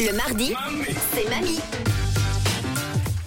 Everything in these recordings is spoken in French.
Le mardi, c'est mamie.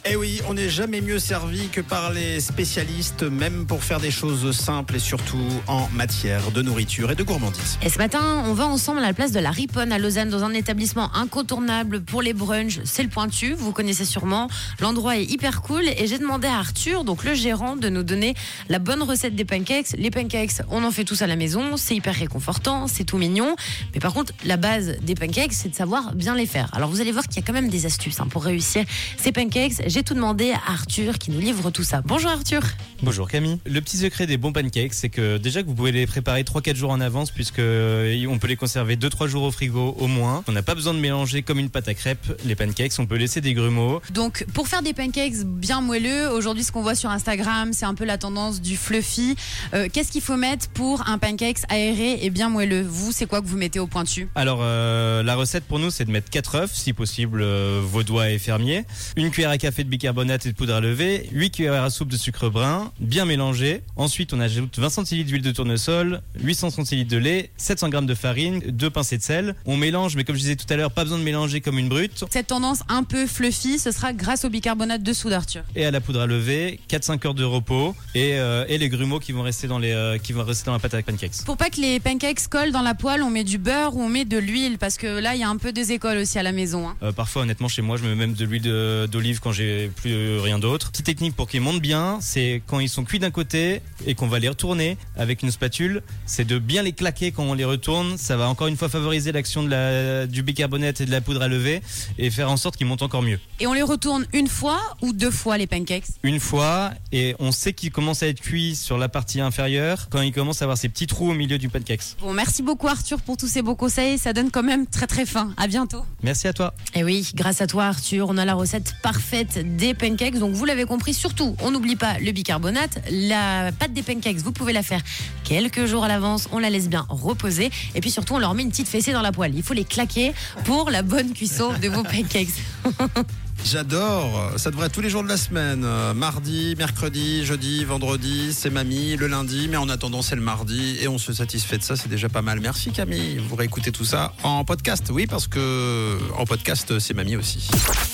Eh oui, on n'est jamais mieux servi que par les spécialistes, même pour faire des choses simples et surtout en matière de nourriture et de gourmandise. Et ce matin, on va ensemble à la place de la Riponne à Lausanne dans un établissement incontournable pour les brunchs. C'est le Pointu, vous connaissez sûrement. L'endroit est hyper cool et j'ai demandé à Arthur, donc le gérant, de nous donner la bonne recette des pancakes. Les pancakes, on en fait tous à la maison, c'est hyper réconfortant, c'est tout mignon. Mais par contre, la base des pancakes, c'est de savoir bien les faire. Alors vous allez voir qu'il y a quand même des astuces hein, pour réussir ces pancakes. J'ai tout demandé à Arthur qui nous livre tout ça. Bonjour Arthur. Bonjour Camille. Le petit secret des bons pancakes, c'est que déjà que vous pouvez les préparer 3-4 jours en avance puisque euh, on peut les conserver 2-3 jours au frigo au moins. On n'a pas besoin de mélanger comme une pâte à crêpes les pancakes, on peut laisser des grumeaux. Donc pour faire des pancakes bien moelleux, aujourd'hui ce qu'on voit sur Instagram, c'est un peu la tendance du fluffy. Euh, Qu'est-ce qu'il faut mettre pour un pancakes aéré et bien moelleux? Vous, c'est quoi que vous mettez au pointu Alors euh, la recette pour nous c'est de mettre 4 œufs, si possible euh, vaudois et fermier, une cuillère à café de bicarbonate et de poudre à lever, 8 cuillères à soupe de sucre brun, bien mélangé. Ensuite on ajoute 20 centilitres d'huile de tournesol, 800 centilitres de lait, 700 g de farine, 2 pincées de sel. On mélange mais comme je disais tout à l'heure, pas besoin de mélanger comme une brute. Cette tendance un peu fluffy, ce sera grâce au bicarbonate de soude Arthur. et à la poudre à lever, 4-5 heures de repos et, euh, et les grumeaux qui vont rester dans les euh, qui vont rester dans la pâte à pancakes. Pour pas que les pancakes collent dans la poêle, on met du beurre ou on met de l'huile parce que là il y a un peu des écoles aussi à la maison. hein. Euh, parfois honnêtement chez moi je mets même de l'huile d'olive quand j'ai plus rien d'autre. Petite technique pour qu'ils montent bien, c'est quand ils sont cuits d'un côté et qu'on va les retourner avec une spatule, c'est de bien les claquer quand on les retourne. Ça va encore une fois favoriser l'action de la, du bicarbonate et de la poudre à lever et faire en sorte qu'ils montent encore mieux. Et on les retourne une fois ou deux fois les pancakes? Une fois et on sait qu'ils commencent à être cuits sur la partie inférieure quand ils commencent à avoir ces petits trous au milieu du pancakes. Bon, merci beaucoup Arthur pour tous ces beaux conseils, ça donne quand même très très faim. À bientôt. Merci à toi. Et oui, grâce à toi Arthur, on a la recette parfaite des pancakes. Donc vous l'avez compris, surtout, on n'oublie pas le bicarbonate. La pâte des pancakes, vous pouvez la faire quelques jours à l'avance. On la laisse bien reposer. Et puis surtout, on leur met une petite fessée dans la poêle. Il faut les claquer pour la bonne cuisson de vos pancakes. J'adore, ça devrait être tous les jours de la semaine. Euh, Mardi, mercredi, jeudi, vendredi, c'est mamie, le lundi, mais en attendant c'est le mardi et on se satisfait de ça, c'est déjà pas mal. Merci Camille, vous réécoutez tout ça en podcast, oui parce que en podcast c'est mamie aussi.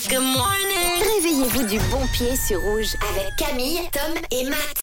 Good morning. Du bon pied sur rouge avec Camille, Tom et Matt.